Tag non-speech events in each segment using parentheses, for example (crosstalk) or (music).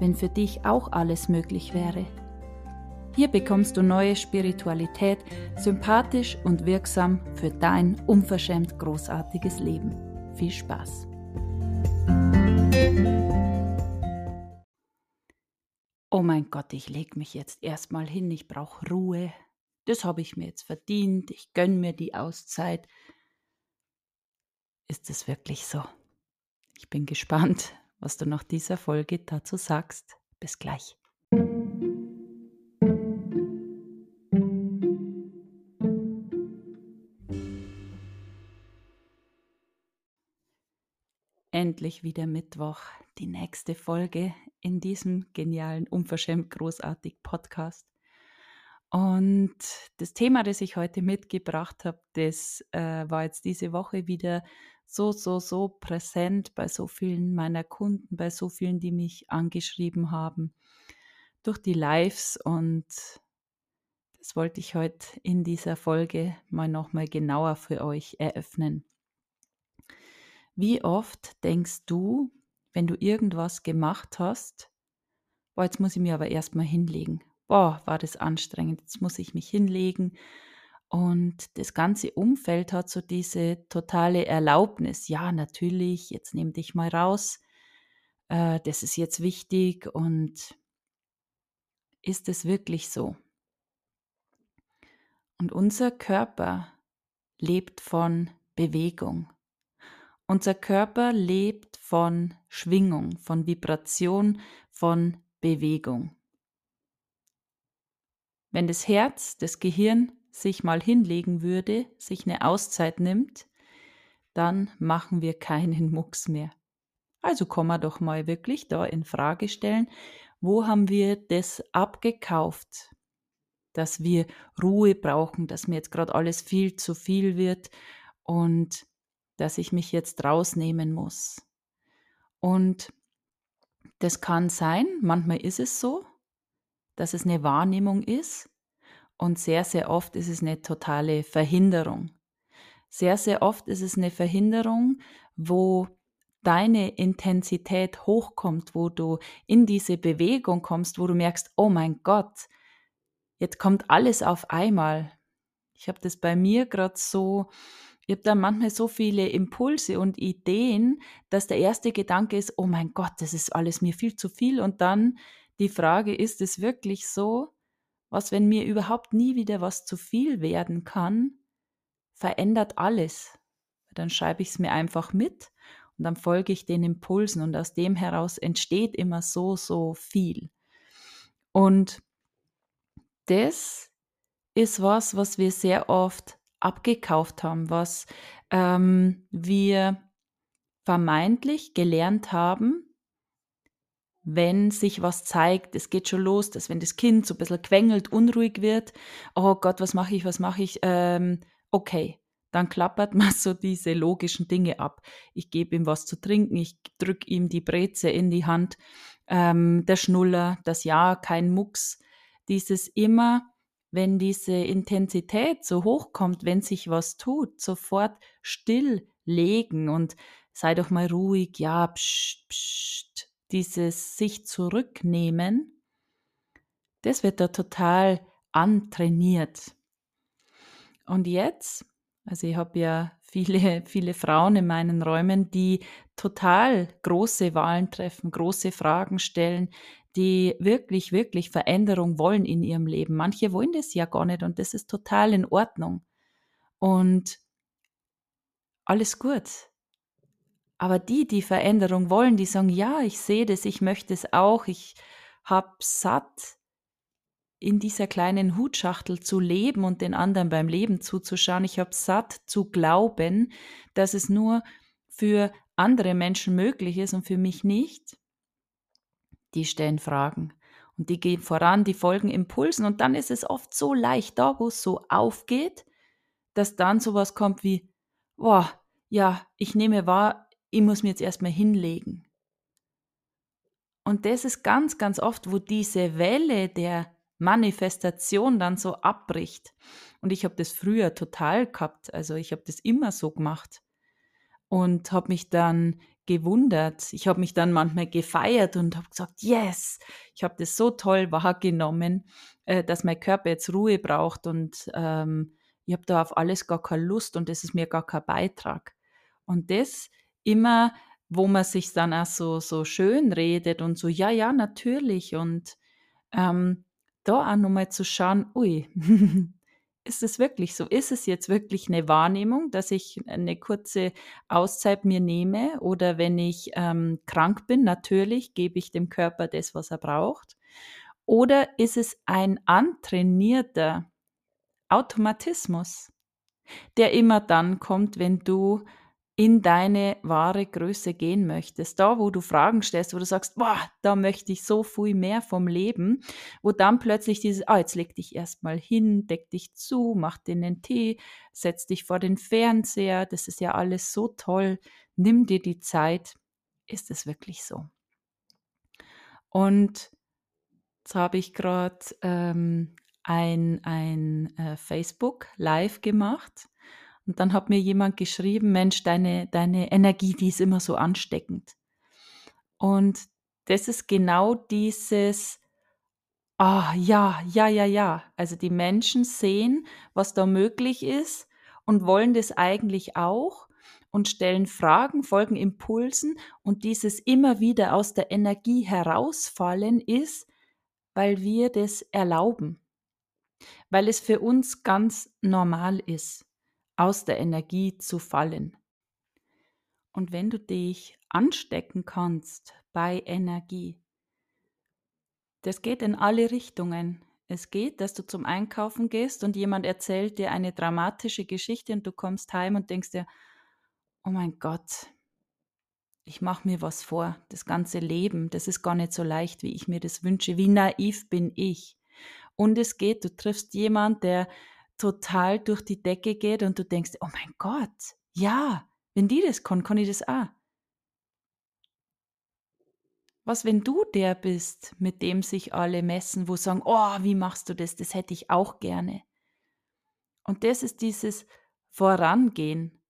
wenn für dich auch alles möglich wäre. Hier bekommst du neue Spiritualität, sympathisch und wirksam für dein unverschämt großartiges Leben. Viel Spaß! Oh mein Gott, ich leg mich jetzt erstmal hin, ich brauche Ruhe. Das habe ich mir jetzt verdient, ich gönne mir die Auszeit. Ist es wirklich so? Ich bin gespannt, was du nach dieser Folge dazu sagst. Bis gleich. Endlich wieder Mittwoch, die nächste Folge in diesem genialen, unverschämt großartig Podcast. Und das Thema, das ich heute mitgebracht habe, das äh, war jetzt diese Woche wieder so, so, so präsent bei so vielen meiner Kunden, bei so vielen, die mich angeschrieben haben durch die Lives und das wollte ich heute in dieser Folge mal nochmal genauer für euch eröffnen. Wie oft denkst du, wenn du irgendwas gemacht hast, boah, jetzt muss ich mir aber erstmal hinlegen. Boah, war das anstrengend, jetzt muss ich mich hinlegen und das ganze Umfeld hat so diese totale Erlaubnis. Ja, natürlich, jetzt nimm dich mal raus. Äh, das ist jetzt wichtig. Und ist es wirklich so? Und unser Körper lebt von Bewegung. Unser Körper lebt von Schwingung, von Vibration, von Bewegung. Wenn das Herz, das Gehirn sich mal hinlegen würde, sich eine Auszeit nimmt, dann machen wir keinen (laughs) Mucks mehr. Also kann man doch mal wirklich da in Frage stellen, wo haben wir das abgekauft, dass wir Ruhe brauchen, dass mir jetzt gerade alles viel zu viel wird und dass ich mich jetzt rausnehmen muss. Und das kann sein, manchmal ist es so, dass es eine Wahrnehmung ist, und sehr, sehr oft ist es eine totale Verhinderung. Sehr, sehr oft ist es eine Verhinderung, wo deine Intensität hochkommt, wo du in diese Bewegung kommst, wo du merkst, oh mein Gott, jetzt kommt alles auf einmal. Ich habe das bei mir gerade so, ich habe da manchmal so viele Impulse und Ideen, dass der erste Gedanke ist, oh mein Gott, das ist alles mir viel zu viel. Und dann die Frage, ist es wirklich so? Was, wenn mir überhaupt nie wieder was zu viel werden kann, verändert alles. Dann schreibe ich es mir einfach mit und dann folge ich den Impulsen und aus dem heraus entsteht immer so, so viel. Und das ist was, was wir sehr oft abgekauft haben, was ähm, wir vermeintlich gelernt haben, wenn sich was zeigt, es geht schon los, dass wenn das Kind so ein bisschen quengelt, unruhig wird, oh Gott, was mache ich, was mache ich, ähm, okay, dann klappert (laughs) man so diese logischen Dinge ab. Ich gebe ihm was zu trinken, ich drücke ihm die Breze in die Hand, ähm, der Schnuller, das Ja, kein Mucks, dieses immer, wenn diese Intensität so hoch kommt, wenn sich was tut, sofort stilllegen und sei doch mal ruhig, ja, pst, pst, dieses sich zurücknehmen, das wird da total antrainiert. Und jetzt, also ich habe ja viele, (laughs) viele Frauen in meinen Räumen, die total große Wahlen treffen, große Fragen stellen, die wirklich, wirklich Veränderung wollen in ihrem Leben. Manche wollen das ja gar nicht und das ist total in Ordnung. Und alles gut. Aber die, die Veränderung wollen, die sagen, ja, ich sehe das, ich möchte es auch, ich habe satt, in dieser kleinen Hutschachtel zu leben und den anderen beim Leben zuzuschauen. Ich habe satt zu glauben, dass es nur für andere Menschen möglich ist und für mich nicht. Die stellen Fragen. Und die gehen voran, die folgen Impulsen und dann ist es oft so leicht, da wo es so aufgeht, dass dann sowas kommt wie, boah, ja, ich nehme wahr, ich muss mir jetzt erstmal hinlegen. Und das ist ganz, ganz oft, wo diese Welle der Manifestation dann so abbricht. Und ich habe das früher total gehabt. Also ich habe das immer so gemacht und habe mich dann gewundert. Ich habe mich dann manchmal gefeiert und habe gesagt, yes, ich habe das so toll wahrgenommen, äh, dass mein Körper jetzt Ruhe braucht und ähm, ich habe da auf alles gar keine Lust und das ist mir gar kein Beitrag. Und das immer, wo man sich dann auch so, so schön redet und so, ja, ja, natürlich. Und ähm, da auch nochmal zu schauen, ui, (laughs) ist es wirklich so? Ist es jetzt wirklich eine Wahrnehmung, dass ich eine kurze Auszeit mir nehme? Oder wenn ich ähm, krank bin, natürlich gebe ich dem Körper das, was er braucht. Oder ist es ein antrainierter Automatismus, der immer dann kommt, wenn du in deine wahre Größe gehen möchtest. Da, wo du Fragen stellst, wo du sagst, boah, da möchte ich so viel mehr vom Leben, wo dann plötzlich dieses, ah, jetzt leg dich erstmal hin, deck dich zu, mach dir einen Tee, setz dich vor den Fernseher, das ist ja alles so toll, nimm dir die Zeit. Ist es wirklich so? Und jetzt habe ich gerade ähm, ein, ein äh, Facebook Live gemacht und dann hat mir jemand geschrieben, Mensch, deine, deine Energie, die ist immer so ansteckend. Und das ist genau dieses, ah, ja, ja, ja, ja. Also die Menschen sehen, was da möglich ist und wollen das eigentlich auch und stellen Fragen, folgen Impulsen und dieses immer wieder aus der Energie herausfallen ist, weil wir das erlauben, weil es für uns ganz normal ist aus der Energie zu fallen. Und wenn du dich anstecken kannst bei Energie, das geht in alle Richtungen. Es geht, dass du zum Einkaufen gehst und jemand erzählt dir eine dramatische Geschichte und du kommst heim und denkst dir, oh mein Gott, ich mache mir was vor. Das ganze Leben, das ist gar nicht so leicht, wie ich mir das wünsche. Wie naiv bin ich? Und es geht, du triffst jemand, der total durch die Decke geht und du denkst, oh mein Gott, ja, wenn die das kann, kann ich das auch. Was, wenn du der bist, mit dem sich alle messen, wo sagen, oh, wie machst du das? Das hätte ich auch gerne. Und das ist dieses Vorangehen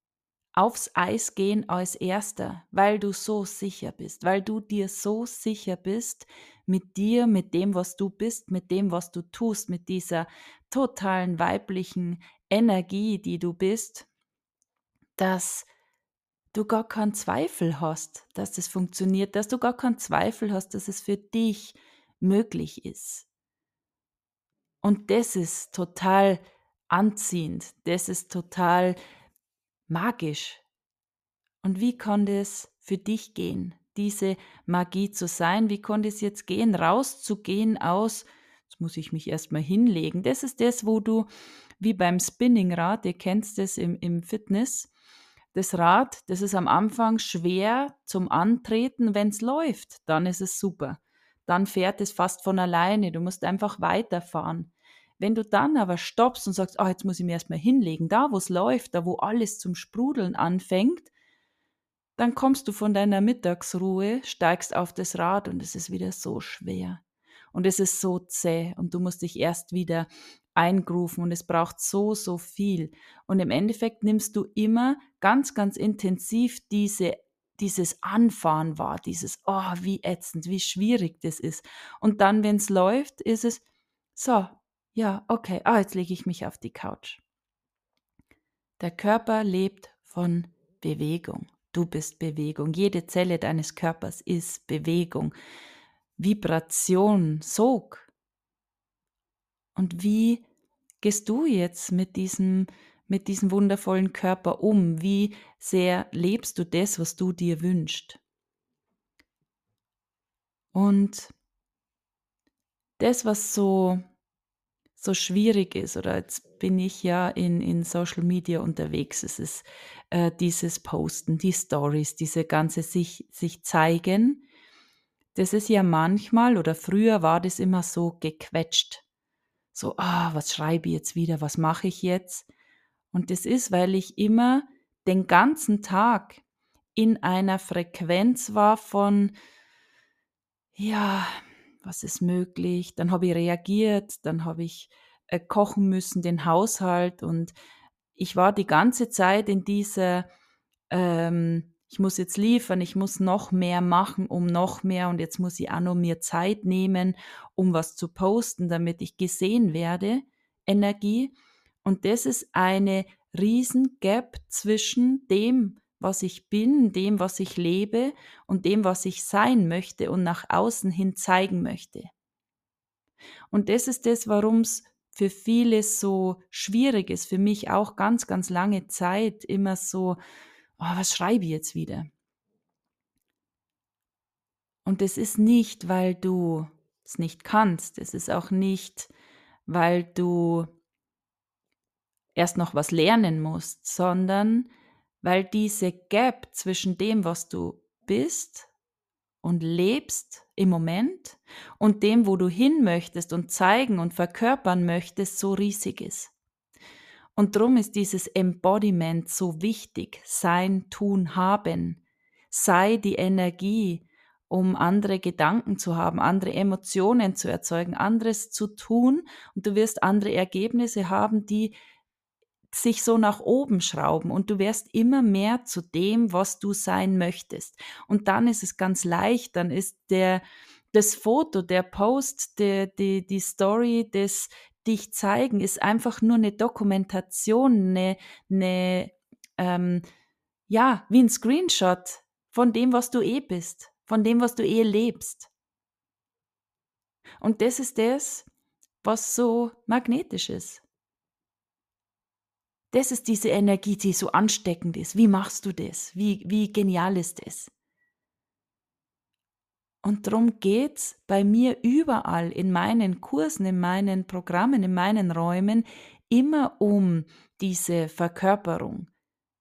aufs Eis gehen als erster, weil du so sicher bist, weil du dir so sicher bist mit dir, mit dem, was du bist, mit dem, was du tust, mit dieser totalen weiblichen Energie, die du bist, dass du gar keinen Zweifel hast, dass das funktioniert, dass du gar keinen Zweifel hast, dass es für dich möglich ist. Und das ist total anziehend, das ist total magisch. Und wie konnte es für dich gehen, diese Magie zu sein? Wie konnte es jetzt gehen, rauszugehen aus, muss ich mich erstmal hinlegen. Das ist das, wo du, wie beim Spinningrad, ihr kennt das im, im Fitness, das Rad, das ist am Anfang schwer zum Antreten, wenn es läuft, dann ist es super. Dann fährt es fast von alleine, du musst einfach weiterfahren. Wenn du dann aber stoppst und sagst, oh, jetzt muss ich mir erstmal hinlegen, da wo es läuft, da wo alles zum Sprudeln anfängt, dann kommst du von deiner Mittagsruhe, steigst auf das Rad und es ist wieder so schwer. Und es ist so zäh und du musst dich erst wieder eingrufen und es braucht so, so viel. Und im Endeffekt nimmst du immer ganz, ganz intensiv diese, dieses Anfahren wahr, dieses, oh, wie ätzend, wie schwierig das ist. Und dann, wenn es läuft, ist es, so, ja, okay, ah, jetzt lege ich mich auf die Couch. Der Körper lebt von Bewegung. Du bist Bewegung. Jede Zelle deines Körpers ist Bewegung. Vibration, Sog. Und wie gehst du jetzt mit diesem, mit diesem wundervollen Körper um? Wie sehr lebst du das, was du dir wünschst? Und das, was so so schwierig ist, oder jetzt bin ich ja in, in Social Media unterwegs, es ist äh, dieses Posten, die Stories, diese ganze sich, sich zeigen, das ist ja manchmal oder früher war das immer so gequetscht. So, ah, was schreibe ich jetzt wieder, was mache ich jetzt? Und das ist, weil ich immer den ganzen Tag in einer Frequenz war von, ja, was ist möglich? Dann habe ich reagiert, dann habe ich äh, kochen müssen, den Haushalt und ich war die ganze Zeit in dieser, ähm, ich muss jetzt liefern, ich muss noch mehr machen, um noch mehr und jetzt muss ich auch noch mir Zeit nehmen, um was zu posten, damit ich gesehen werde, Energie. Und das ist eine riesen Gap zwischen dem, was ich bin, dem, was ich lebe und dem, was ich sein möchte und nach außen hin zeigen möchte. Und das ist das, warum es für viele so schwierig ist, für mich auch ganz, ganz lange Zeit immer so, oh, was schreibe ich jetzt wieder? Und es ist nicht, weil du es nicht kannst, es ist auch nicht, weil du erst noch was lernen musst, sondern weil diese Gap zwischen dem, was du bist und lebst im Moment und dem, wo du hin möchtest und zeigen und verkörpern möchtest, so riesig ist. Und darum ist dieses Embodiment so wichtig. Sein, tun, haben. Sei die Energie, um andere Gedanken zu haben, andere Emotionen zu erzeugen, anderes zu tun und du wirst andere Ergebnisse haben, die sich so nach oben schrauben und du wirst immer mehr zu dem, was du sein möchtest. Und dann ist es ganz leicht, dann ist der, das Foto, der Post, der, die, die Story, das dich zeigen, ist einfach nur eine Dokumentation, eine, eine ähm, ja, wie ein Screenshot von dem, was du eh bist, von dem, was du eh lebst. Und das ist das, was so magnetisch ist. Das ist diese Energie, die so ansteckend ist. Wie machst du das? Wie, wie genial ist das? Und darum geht es bei mir überall in meinen Kursen, in meinen Programmen, in meinen Räumen immer um diese Verkörperung.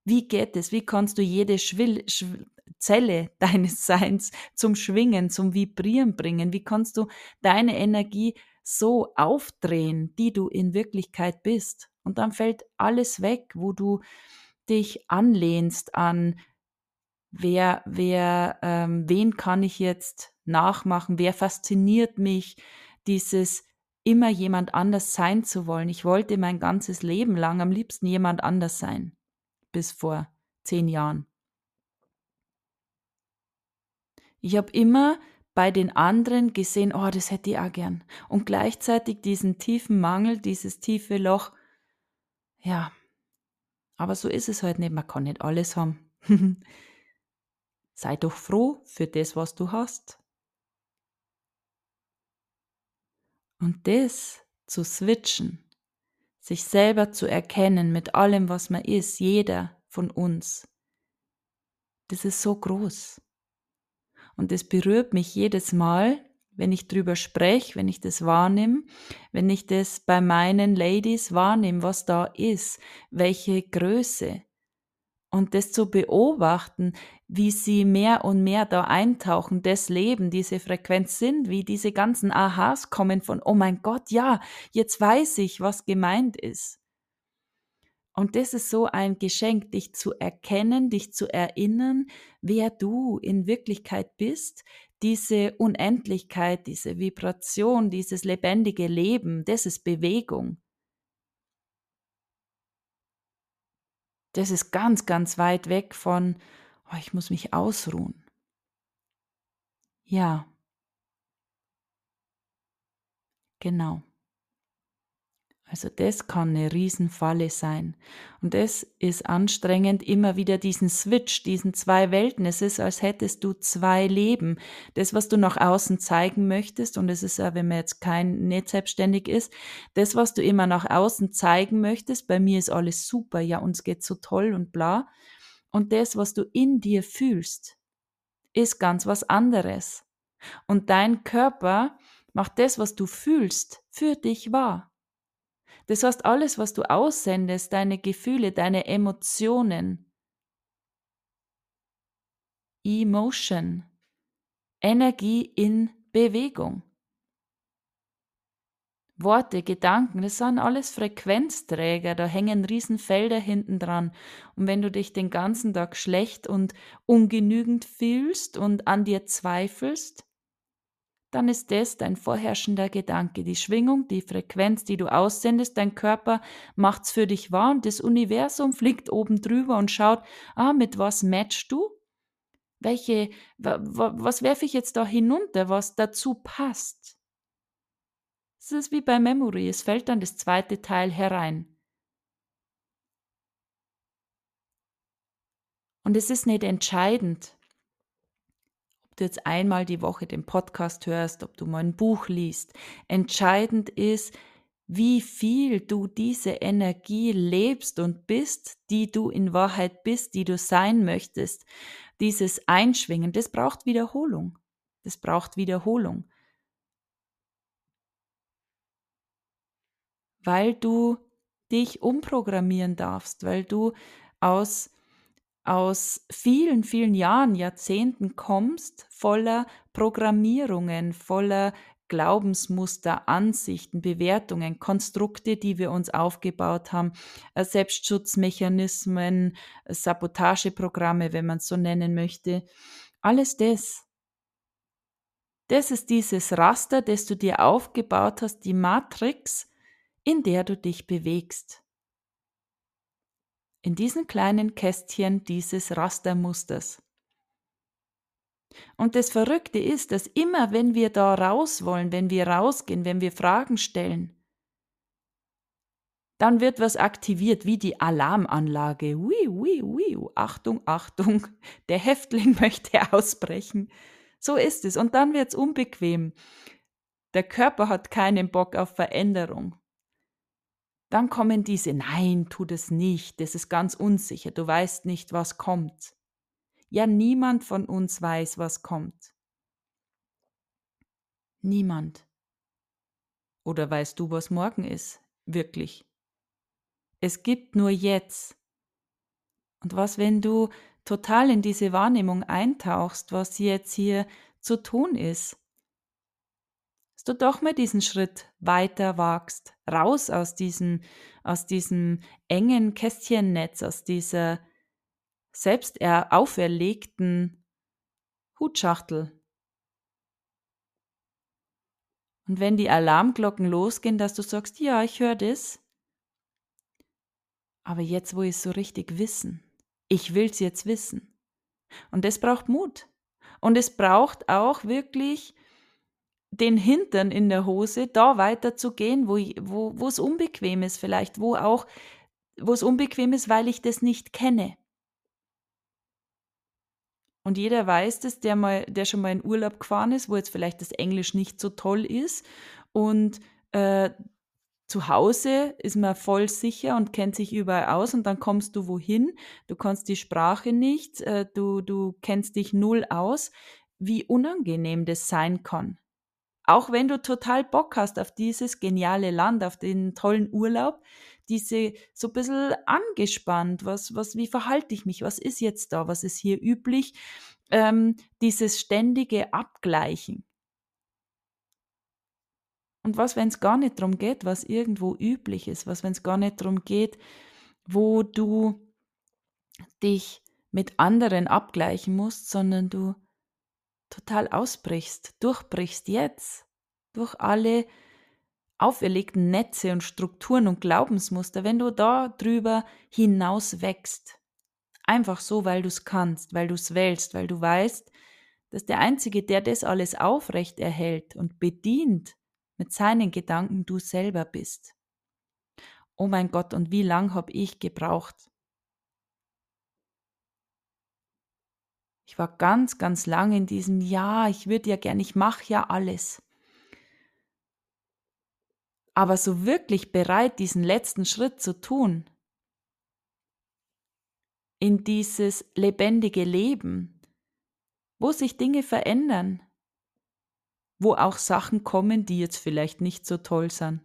Wie geht es? Wie kannst du jede Schwill, Schw Zelle (laughs) deines Seins zum Schwingen, zum Vibrieren bringen? Wie kannst du deine Energie so aufdrehen, die du in Wirklichkeit bist? Und dann fällt alles weg, wo du dich anlehnst an, wer, wer, ähm, wen kann ich jetzt nachmachen, wer fasziniert mich, dieses immer jemand anders sein zu wollen. Ich wollte mein ganzes Leben lang am liebsten jemand anders sein, bis vor zehn Jahren. Ich habe immer bei den anderen gesehen, oh, das hätte ich auch gern. Und gleichzeitig diesen tiefen Mangel, dieses tiefe Loch, ja, aber so ist es halt nicht. Man kann nicht alles haben. (laughs) Sei doch froh für das, was du hast. Und das zu switchen, sich selber zu erkennen mit allem, was man ist, jeder von uns, das ist so groß. Und das berührt mich jedes Mal, wenn ich drüber spreche, wenn ich das wahrnehme, wenn ich das bei meinen Ladies wahrnehme, was da ist, welche Größe. Und das zu beobachten, wie sie mehr und mehr da eintauchen, das Leben, diese Frequenz sind, wie diese ganzen Aha's kommen von, oh mein Gott, ja, jetzt weiß ich, was gemeint ist. Und das ist so ein Geschenk, dich zu erkennen, dich zu erinnern, wer du in Wirklichkeit bist, diese Unendlichkeit, diese Vibration, dieses lebendige Leben, das ist Bewegung. Das ist ganz, ganz weit weg von, oh, ich muss mich ausruhen. Ja, genau. Also das kann eine Riesenfalle sein. Und das ist anstrengend, immer wieder diesen Switch, diesen zwei Welten. Es ist, als hättest du zwei Leben. Das, was du nach außen zeigen möchtest, und es ist ja, wenn man jetzt kein nicht selbstständig ist, das, was du immer nach außen zeigen möchtest, bei mir ist alles super, ja, uns geht so toll und bla. Und das, was du in dir fühlst, ist ganz was anderes. Und dein Körper macht das, was du fühlst, für dich wahr. Das heißt, alles, was du aussendest, deine Gefühle, deine Emotionen, Emotion, Energie in Bewegung. Worte, Gedanken, das sind alles Frequenzträger, da hängen Riesenfelder hinten dran. Und wenn du dich den ganzen Tag schlecht und ungenügend fühlst und an dir zweifelst, dann ist das dein vorherrschender Gedanke. Die Schwingung, die Frequenz, die du aussendest, dein Körper macht's für dich wahr und das Universum fliegt oben drüber und schaut, ah, mit was matchst du? Welche, was werfe ich jetzt da hinunter, was dazu passt? Es ist wie bei Memory, es fällt dann das zweite Teil herein. Und es ist nicht entscheidend, ob du jetzt einmal die Woche den Podcast hörst, ob du mal ein Buch liest. Entscheidend ist, wie viel du diese Energie lebst und bist, die du in Wahrheit bist, die du sein möchtest. Dieses Einschwingen, das braucht Wiederholung. Das braucht Wiederholung. Weil du dich umprogrammieren darfst, weil du aus, aus vielen, vielen Jahren, Jahrzehnten kommst, voller Programmierungen, voller Glaubensmuster, Ansichten, Bewertungen, Konstrukte, die wir uns aufgebaut haben, äh, Selbstschutzmechanismen, Sabotageprogramme, wenn man es so nennen möchte. Alles das. Das ist dieses Raster, das du dir aufgebaut hast, die Matrix, in der du dich bewegst. In diesen kleinen Kästchen dieses Rastermusters. Und das Verrückte ist, dass immer wenn wir da raus wollen, wenn wir rausgehen, wenn wir Fragen stellen, dann wird was aktiviert wie die Alarmanlage. Ui, ui, ui, Achtung, Achtung, (laughs) der Häftling möchte (laughs) ausbrechen. So ist es. Und dann wird es unbequem. Der Körper hat keinen Bock auf Veränderung. Dann kommen diese, nein, tu das nicht, das ist ganz unsicher, du weißt nicht, was kommt. Ja, niemand von uns weiß, was kommt. Niemand. Oder weißt du, was morgen ist? Wirklich. Es gibt nur jetzt. Und was, wenn du total in diese Wahrnehmung eintauchst, was jetzt hier zu tun ist? Du doch mal diesen Schritt weiter wagst, raus aus diesem, aus diesem engen Kästchennetz, aus dieser selbst auferlegten Hutschachtel. Und wenn die Alarmglocken losgehen, dass du sagst, ja, ich höre das, aber jetzt, wo ich es so richtig wissen, ich will es jetzt wissen. Und das braucht Mut. Und es braucht auch wirklich den Hintern in der Hose, da weiterzugehen, wo, wo, wo es unbequem ist vielleicht, wo auch, wo es unbequem ist, weil ich das nicht kenne. Und jeder weiß das, der, mal, der schon mal in Urlaub gefahren ist, wo jetzt vielleicht das Englisch nicht so toll ist. Und äh, zu Hause ist man voll sicher und kennt sich überall aus und dann kommst du wohin, du kannst die Sprache nicht, äh, du, du kennst dich null aus, wie unangenehm das sein kann. Auch wenn du total Bock hast auf dieses geniale Land, auf den tollen Urlaub, diese so ein bisschen angespannt, was, was, wie verhalte ich mich, was ist jetzt da, was ist hier üblich, ähm, dieses ständige Abgleichen. Und was, wenn es gar nicht darum geht, was irgendwo üblich ist, was, wenn es gar nicht darum geht, wo du dich mit anderen abgleichen musst, sondern du total ausbrichst, durchbrichst jetzt durch alle auferlegten Netze und Strukturen und Glaubensmuster, wenn du da drüber hinaus wächst. Einfach so, weil du es kannst, weil du es wählst, weil du weißt, dass der Einzige, der das alles aufrecht erhält und bedient mit seinen Gedanken, du selber bist. Oh mein Gott, und wie lang habe ich gebraucht, Ich war ganz, ganz lang in diesem Ja, ich würde ja gern, ich mache ja alles. Aber so wirklich bereit, diesen letzten Schritt zu tun, in dieses lebendige Leben, wo sich Dinge verändern, wo auch Sachen kommen, die jetzt vielleicht nicht so toll sind,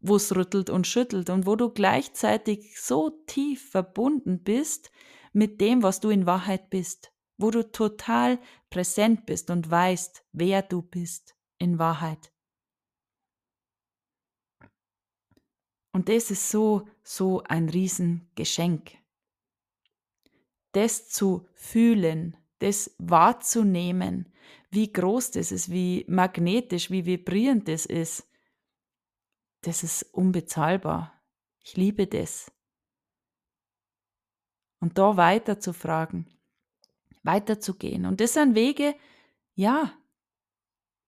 wo es rüttelt und schüttelt und wo du gleichzeitig so tief verbunden bist mit dem, was du in Wahrheit bist wo du total präsent bist und weißt, wer du bist in Wahrheit. Und das ist so, so ein Riesengeschenk. Das zu fühlen, das wahrzunehmen, wie groß das ist, wie magnetisch, wie vibrierend das ist, das ist unbezahlbar. Ich liebe das. Und da weiter zu fragen, weiterzugehen. Und das sind Wege, ja,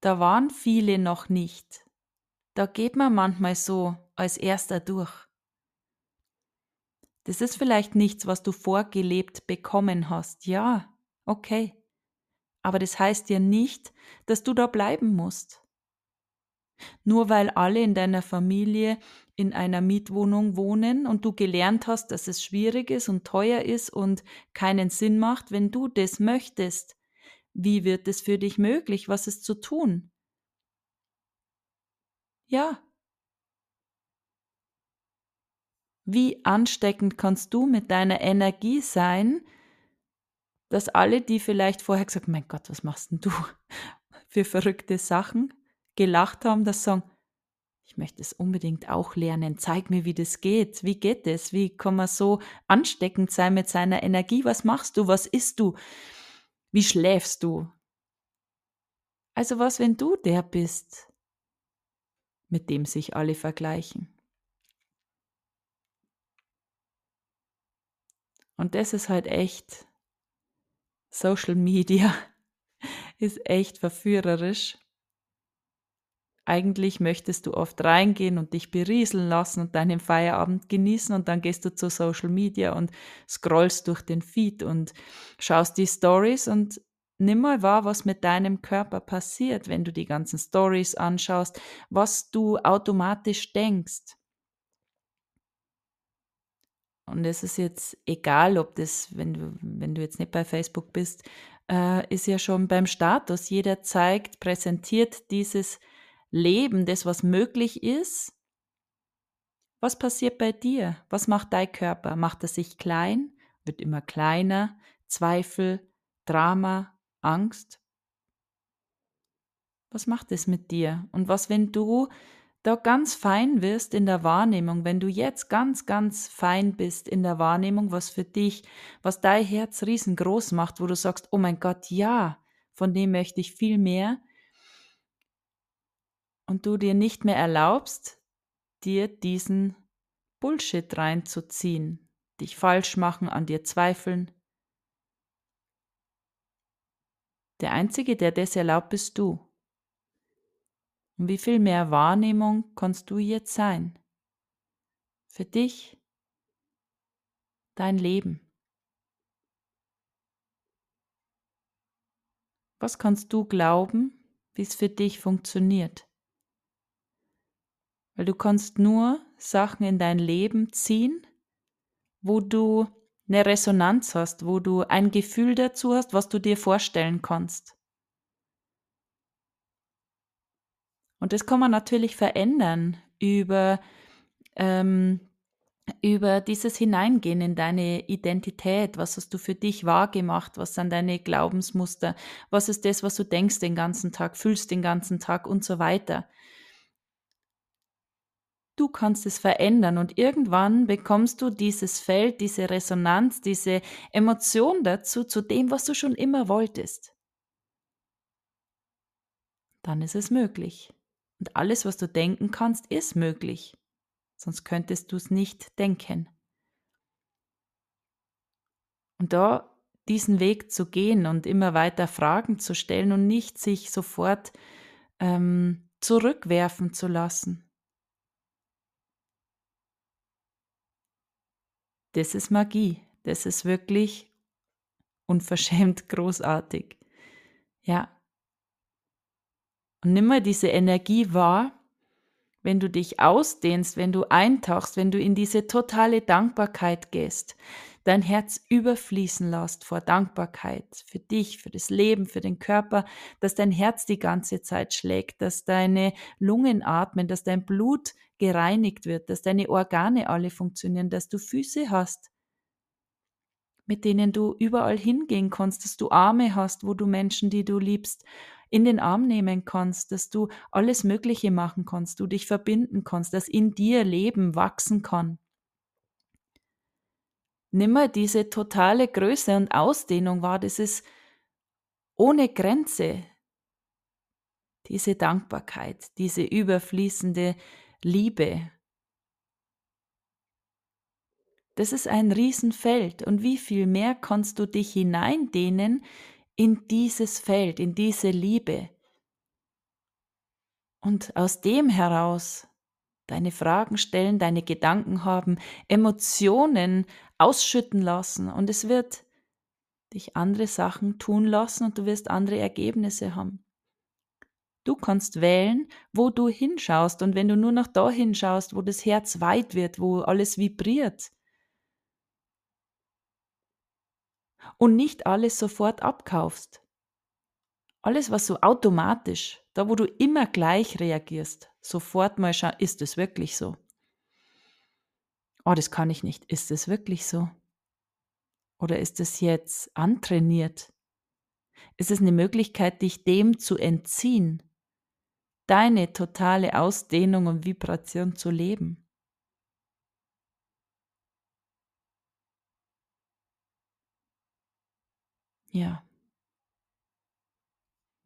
da waren viele noch nicht. Da geht man manchmal so als erster durch. Das ist vielleicht nichts, was du vorgelebt bekommen hast. Ja, okay. Aber das heißt ja nicht, dass du da bleiben musst. Nur weil alle in deiner Familie in einer Mietwohnung wohnen und du gelernt hast, dass es schwierig ist und teuer ist und keinen Sinn macht, wenn du das möchtest, wie wird es für dich möglich? Was ist zu tun? Ja. Wie ansteckend kannst du mit deiner Energie sein, dass alle, die vielleicht vorher gesagt mein Gott, was machst denn du (laughs) für verrückte Sachen, gelacht haben, dass sagen, ich möchte es unbedingt auch lernen, zeig mir, wie das geht, wie geht es, wie kann man so ansteckend sein mit seiner Energie, was machst du, was isst du, wie schläfst du? Also was, wenn du der bist, mit dem sich alle vergleichen? Und das ist halt echt, Social Media (laughs) ist echt verführerisch. Eigentlich möchtest du oft reingehen und dich berieseln lassen und deinen Feierabend genießen und dann gehst du zu Social Media und scrollst durch den Feed und schaust die Stories und nimm mal wahr, was mit deinem Körper passiert, wenn du die ganzen Stories anschaust, was du automatisch denkst. Und es ist jetzt egal, ob das, wenn du, wenn du jetzt nicht bei Facebook bist, äh, ist ja schon beim Status. Jeder zeigt, präsentiert dieses Leben, das, was möglich ist, was passiert bei dir? Was macht dein Körper? Macht er sich klein? Wird immer kleiner? Zweifel, Drama, Angst? Was macht es mit dir? Und was, wenn du da ganz fein wirst in der Wahrnehmung, wenn du jetzt ganz, ganz fein bist in der Wahrnehmung, was für dich, was dein Herz riesengroß macht, wo du sagst, oh mein Gott, ja, von dem möchte ich viel mehr, und du dir nicht mehr erlaubst, dir diesen Bullshit reinzuziehen, dich falsch machen, an dir zweifeln. Der Einzige, der das erlaubt, bist du. Und wie viel mehr Wahrnehmung kannst du jetzt sein? Für dich, dein Leben. Was kannst du glauben, wie es für dich funktioniert? Weil du kannst nur Sachen in dein Leben ziehen, wo du eine Resonanz hast, wo du ein Gefühl dazu hast, was du dir vorstellen kannst. Und das kann man natürlich verändern über, ähm, über dieses Hineingehen in deine Identität. Was hast du für dich wahrgemacht? Was sind deine Glaubensmuster? Was ist das, was du denkst den ganzen Tag, fühlst den ganzen Tag und so weiter? Du kannst es verändern und irgendwann bekommst du dieses Feld, diese Resonanz, diese Emotion dazu, zu dem, was du schon immer wolltest. Dann ist es möglich. Und alles, was du denken kannst, ist möglich. Sonst könntest du es nicht denken. Und da diesen Weg zu gehen und immer weiter Fragen zu stellen und nicht sich sofort ähm, zurückwerfen zu lassen. Das ist Magie. Das ist wirklich unverschämt (laughs) großartig. Ja. Und nimm mal diese Energie wahr, wenn du dich ausdehnst, wenn du eintauchst, wenn du in diese totale Dankbarkeit gehst, dein Herz überfließen lässt vor Dankbarkeit für dich, für das Leben, für den Körper, dass dein Herz die ganze Zeit schlägt, dass deine Lungen atmen, dass dein Blut gereinigt wird, dass deine Organe alle funktionieren, dass du Füße hast, mit denen du überall hingehen kannst, dass du Arme hast, wo du Menschen, die du liebst, in den Arm nehmen kannst, dass du alles Mögliche machen kannst, du dich verbinden kannst, dass in dir Leben wachsen kann. Nimm mal diese totale Größe und Ausdehnung wahr, das ist ohne Grenze. Diese Dankbarkeit, diese überfließende Liebe. Das ist ein Riesenfeld und wie viel mehr kannst du dich hineindehnen in dieses Feld, in diese Liebe. Und aus dem heraus deine Fragen stellen, deine Gedanken haben, Emotionen ausschütten lassen und es wird dich andere Sachen tun lassen und du wirst andere Ergebnisse haben. Du kannst wählen, wo du hinschaust und wenn du nur noch da hinschaust, wo das Herz weit wird, wo alles vibriert und nicht alles sofort abkaufst. Alles, was so automatisch, da wo du immer gleich reagierst, sofort mal schauen, ist es wirklich so? Oh, das kann ich nicht. Ist es wirklich so? Oder ist es jetzt antrainiert? Ist es eine Möglichkeit, dich dem zu entziehen? Deine totale Ausdehnung und Vibration zu leben? Ja.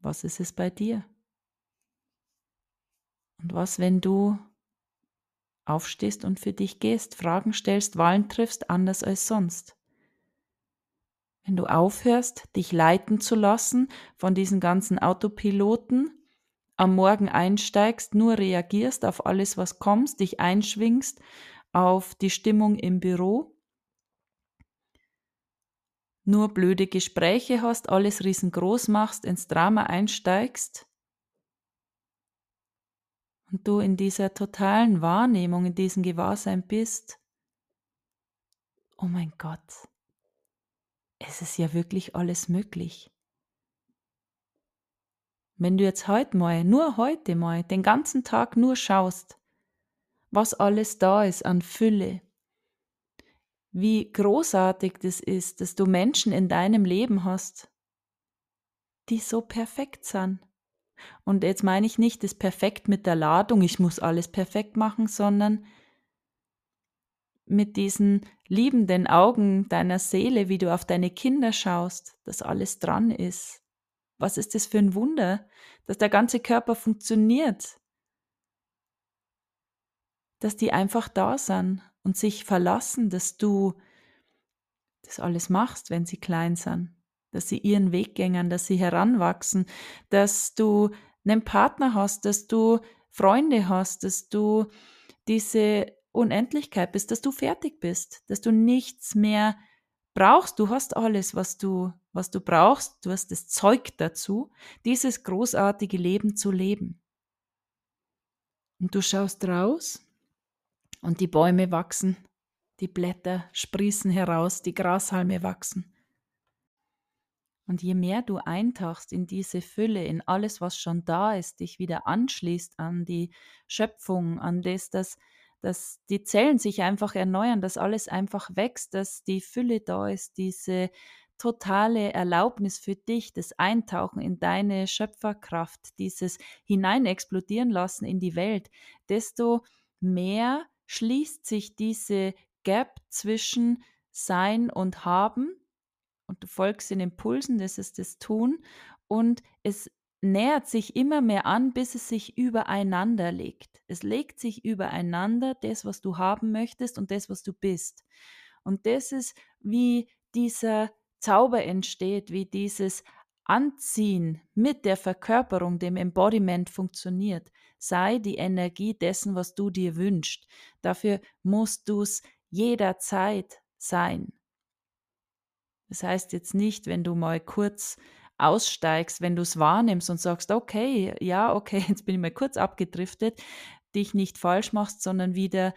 Was ist es bei dir? Und was, wenn du aufstehst und für dich gehst, Fragen stellst, Wahlen triffst, anders als sonst? Wenn du aufhörst, dich leiten zu lassen von diesen ganzen Autopiloten, am Morgen einsteigst, nur reagierst auf alles, was kommst, dich einschwingst auf die Stimmung im Büro, nur blöde Gespräche hast, alles riesengroß machst, ins Drama einsteigst, und du in dieser totalen Wahrnehmung, in diesem Gewahrsein bist, oh mein Gott, es ist ja wirklich alles möglich. Wenn du jetzt heute mal, nur heute mal, den ganzen Tag nur schaust, was alles da ist an Fülle, wie großartig das ist, dass du Menschen in deinem Leben hast, die so perfekt sind, und jetzt meine ich nicht das Perfekt mit der Ladung, ich muss alles perfekt machen, sondern mit diesen liebenden Augen deiner Seele, wie du auf deine Kinder schaust, dass alles dran ist. Was ist das für ein Wunder, dass der ganze Körper funktioniert, dass die einfach da sind und sich verlassen, dass du das alles machst, wenn sie klein sind. Dass sie ihren Weg gängern, dass sie heranwachsen, dass du einen Partner hast, dass du Freunde hast, dass du diese Unendlichkeit bist, dass du fertig bist, dass du nichts mehr brauchst. Du hast alles, was du, was du brauchst. Du hast das Zeug dazu, dieses großartige Leben zu leben. Und du schaust raus und die Bäume wachsen, die Blätter sprießen heraus, die Grashalme wachsen. Und je mehr du eintauchst in diese Fülle, in alles, was schon da ist, dich wieder anschließt an die Schöpfung, an das, dass, dass die Zellen sich einfach erneuern, dass alles einfach wächst, dass die Fülle da ist, diese totale Erlaubnis für dich, das Eintauchen in deine Schöpferkraft, dieses Hineinexplodieren lassen in die Welt, desto mehr schließt sich diese Gap zwischen Sein und Haben und du folgst den Impulsen, das ist das Tun und es nähert sich immer mehr an, bis es sich übereinander legt. Es legt sich übereinander das, was du haben möchtest und das, was du bist. Und das ist, wie dieser Zauber entsteht, wie dieses Anziehen mit der Verkörperung, dem Embodiment funktioniert. Sei die Energie dessen, was du dir wünschst. Dafür musst du es jederzeit sein. Das heißt jetzt nicht, wenn du mal kurz aussteigst, wenn du es wahrnimmst und sagst, okay, ja, okay, (laughs) jetzt bin ich mal kurz abgedriftet, dich nicht falsch machst, sondern wieder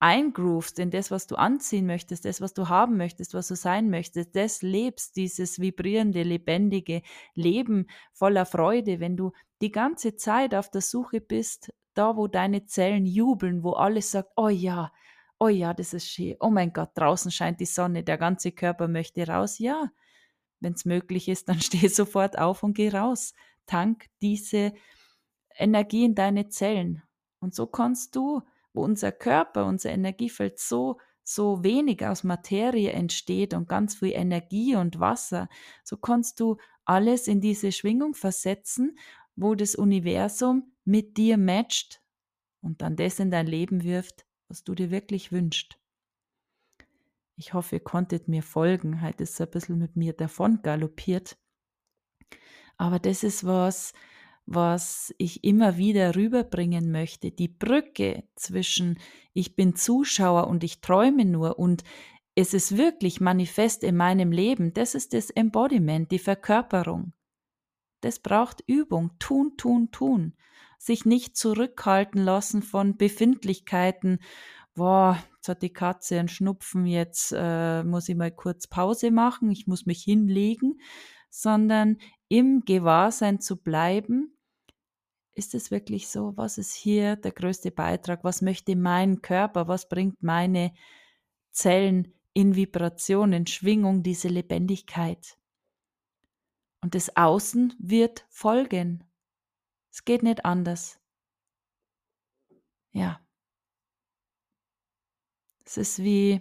eingroovst in das, was du anziehen möchtest, das, was du haben möchtest, was du sein möchtest, das lebst, dieses vibrierende, lebendige Leben voller Freude, wenn du die ganze Zeit auf der Suche bist, da wo deine Zellen jubeln, wo alles sagt, oh ja, oh ja, das ist schön, oh mein Gott, draußen scheint die Sonne, der ganze Körper möchte raus. Ja, wenn es möglich ist, dann (laughs) steh sofort auf und geh raus. Tank diese Energie in deine Zellen. Und so kannst du, wo unser Körper, unser Energiefeld so so wenig aus Materie entsteht und ganz viel Energie und Wasser, so kannst du alles in diese Schwingung versetzen, wo das Universum mit dir matcht und dann das in dein Leben wirft, was du dir wirklich wünschst. Ich hoffe, ihr konntet mir folgen. Heute ist es ein bisschen mit mir davon galoppiert. Aber das ist was, was ich immer wieder rüberbringen möchte. Die Brücke zwischen ich bin Zuschauer und ich träume nur und es ist wirklich manifest in meinem Leben. Das ist das Embodiment, die Verkörperung. Das braucht Übung. Tun, tun, tun. Sich nicht zurückhalten lassen von Befindlichkeiten. Boah, jetzt hat die Katze einen Schnupfen, jetzt äh, muss ich mal kurz Pause machen, ich muss mich hinlegen, sondern im Gewahrsein zu bleiben, ist es wirklich so, was ist hier der größte Beitrag, was möchte mein Körper, was bringt meine Zellen in Vibration, in Schwingung, diese Lebendigkeit. Und das Außen wird folgen. Es geht nicht anders. Ja. Es ist wie,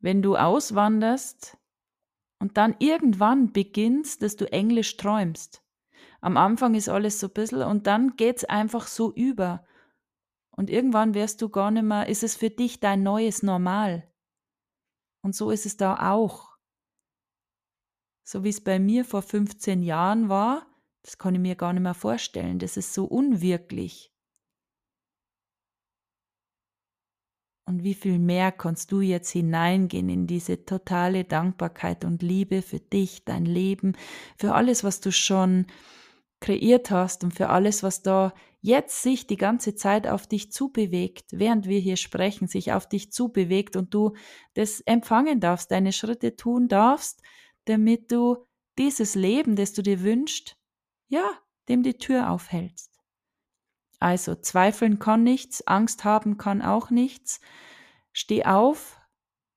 wenn du auswanderst und dann irgendwann beginnst, dass du Englisch träumst. Am Anfang ist alles so ein bisschen und dann geht es einfach so über. Und irgendwann wirst du gar nicht mehr, ist es für dich dein neues Normal. Und so ist es da auch. So wie es bei mir vor 15 Jahren war, das kann ich mir gar nicht mehr vorstellen. Das ist so unwirklich. Und wie viel mehr kannst du jetzt hineingehen in diese totale Dankbarkeit und Liebe für dich, dein Leben, für alles, was du schon kreiert hast und für alles, was da jetzt sich die ganze Zeit auf dich zubewegt, während wir hier sprechen, sich auf dich zubewegt und du das empfangen darfst, deine Schritte tun darfst, damit du dieses Leben, das du dir wünschst, ja, dem die Tür aufhältst. Also zweifeln kann nichts, Angst haben kann auch nichts. Steh auf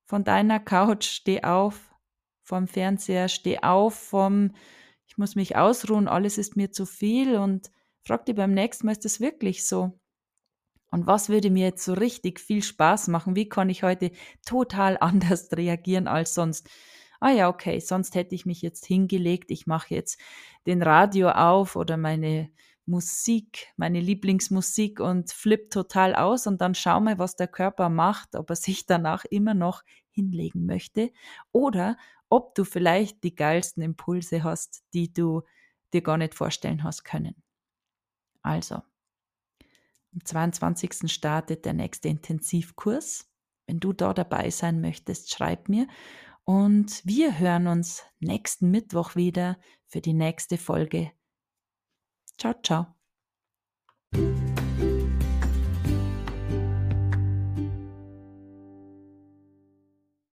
von deiner Couch, steh auf vom Fernseher, steh auf vom, ich muss mich ausruhen, alles ist mir zu viel und frag dich beim nächsten Mal, ist das wirklich so? Und was würde mir jetzt so richtig viel Spaß machen? Wie kann ich heute total (laughs) anders reagieren als sonst? Ah ja, okay, sonst hätte ich mich jetzt hingelegt, ich mache jetzt den Radio auf oder meine Musik, meine Lieblingsmusik und flipp total aus und dann schau mal, was der Körper macht, ob er sich (laughs) danach immer noch hinlegen möchte oder ob du vielleicht die geilsten Impulse hast, die du dir gar nicht vorstellen hast können. Also, am 22. startet der nächste Intensivkurs. Wenn du da dabei sein möchtest, schreib mir und wir hören uns nächsten Mittwoch wieder für die nächste Folge Ciao, ciao.